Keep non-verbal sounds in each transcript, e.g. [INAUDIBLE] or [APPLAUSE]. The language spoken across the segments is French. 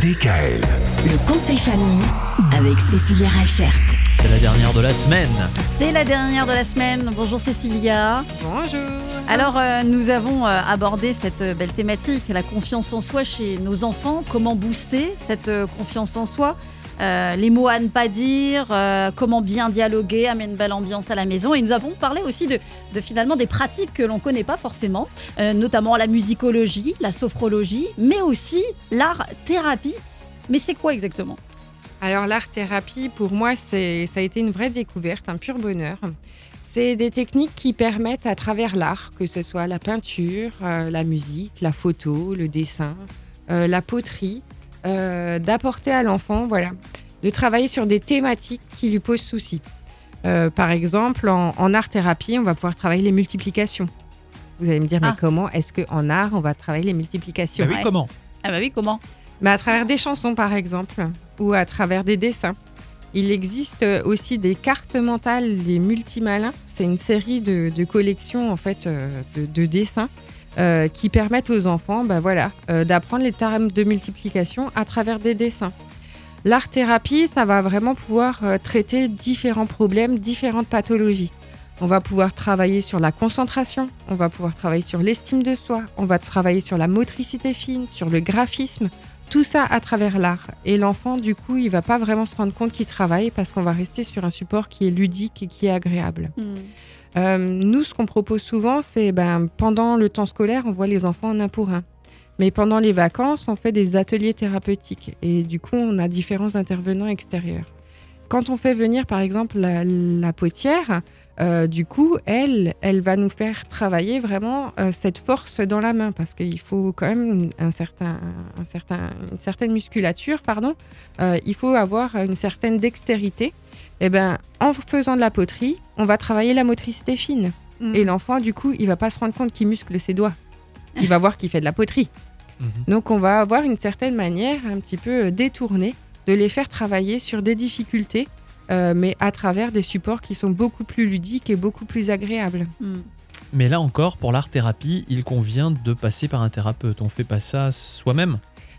DKL. Le conseil famille avec Cécilia Rachert. C'est la dernière de la semaine. C'est la dernière de la semaine. Bonjour Cécilia. Bonjour. Alors euh, nous avons euh, abordé cette euh, belle thématique, la confiance en soi chez nos enfants. Comment booster cette euh, confiance en soi? Euh, les mots à ne pas dire, euh, comment bien dialoguer, amener une belle ambiance à la maison. Et nous avons parlé aussi de, finalement des pratiques que l'on ne connaît pas forcément, euh, notamment la musicologie, la sophrologie, mais aussi l'art thérapie. Mais c'est quoi exactement? Alors l'art-thérapie, pour moi, c'est, ça a été une vraie découverte, un pur bonheur. C'est des techniques qui permettent à travers l'art, que ce soit la peinture, la musique, la photo, le dessin, la poterie, d'apporter à l'enfant, voilà, de travailler sur des thématiques qui lui posent souci. Euh, par exemple, en, en art-thérapie, on va pouvoir travailler les multiplications. Vous allez me dire, mais Ah. comment est-ce qu'en art, on va travailler les multiplications Bah oui, Ouais. comment? Ah bah oui, comment? Mais à travers des chansons, par exemple, ou à travers des dessins. Il existe aussi des cartes mentales, les multimalins. C'est une série de, collections en fait euh, de, de dessins euh, qui permettent aux enfants, bah voilà, euh, d'apprendre les termes de multiplication à travers des dessins. L'art thérapie, ça va vraiment pouvoir euh, traiter différents problèmes, différentes pathologies. On va pouvoir travailler sur la concentration, on va pouvoir travailler sur l'estime de soi, on va travailler sur la motricité fine, sur le graphisme, tout ça à travers l'art. Et l'enfant, du coup, il va pas vraiment se rendre compte qu'il travaille parce qu'on va rester sur un support qui est ludique et qui est agréable. Euh, nous, ce qu'on propose souvent, c'est ben, pendant le temps scolaire, on voit les enfants en un pour un. Mais pendant les vacances, on fait des ateliers thérapeutiques. Et du coup, on a différents intervenants extérieurs. Quand on fait venir, par exemple, la, la potière, euh, du coup, elle, elle va nous faire travailler vraiment euh, cette force dans la main, parce qu'il faut quand même un certain, un certain, une certaine musculature, pardon. Euh, il faut avoir une certaine dextérité. Et ben, en faisant de la poterie, on va travailler la motricité fine. Mm. Et l'enfant, du coup, il va pas se rendre compte qu'il muscle ses doigts. Il va [LAUGHS] voir qu'il fait de la poterie. Mhm. Donc, on va avoir une certaine manière un petit peu détournée de les faire travailler sur des difficultés, euh, mais à travers des supports qui sont beaucoup plus ludiques et beaucoup plus agréables. Mm. Mais là encore, pour l'art thérapie, il convient de passer par un thérapeute. On fait pas ça soi-même?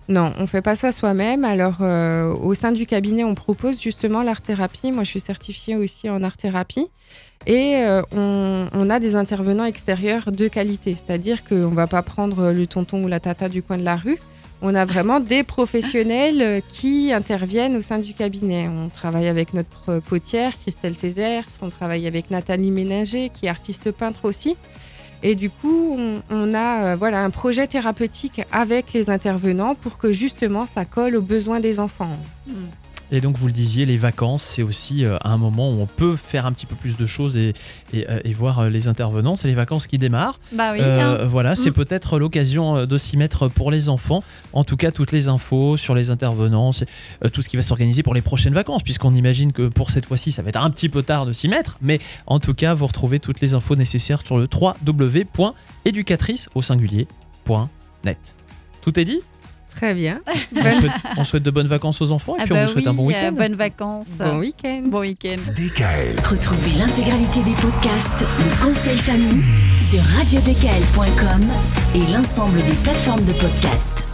Non, on fait pas ça soi-même. Alors, euh, au sein du cabinet, on propose justement l'art-thérapie. Moi, je suis certifiée aussi en art-thérapie. Et euh, on, on a des intervenants extérieurs de qualité. C'est-à-dire qu'on va pas prendre le tonton ou la tata du coin de la rue. On a vraiment des professionnels euh, qui interviennent au sein du cabinet. On travaille avec notre potière, Christelle Césaire. On travaille avec Nathalie Méninger, qui est artiste peintre aussi. Et du coup, on, a euh, voilà, un projet thérapeutique avec les intervenants pour que justement ça colle aux besoins des enfants. Mm. Et donc, vous le disiez, les vacances, c'est aussi euh, un moment où on peut faire un petit peu plus de choses et, et, euh, et voir euh, les intervenants. C'est les vacances qui démarrent. Bah oui. Euh, hein. voilà, c'est Mm. peut-être l'occasion de s'y mettre pour les enfants. En tout cas, toutes les infos sur les intervenants, tout ce qui va s'organiser pour les prochaines vacances, puisqu'on imagine que pour cette fois-ci, ça va être un petit peu tard de s'y mettre. Mais en tout cas, vous retrouvez toutes les infos nécessaires sur le www.éducatrice au singulier.net. Tout est dit? Très bien. on [LAUGHS] souhaite, on souhaite de bonnes vacances aux enfants et Ah puis bah on vous souhaite un bon week-end. bonnes vacances. Bon week-end. Bon week-end. DKL. Retrouvez l'intégralité des podcasts Le conseil famille sur radiodkl.com et l'ensemble des plateformes de podcasts.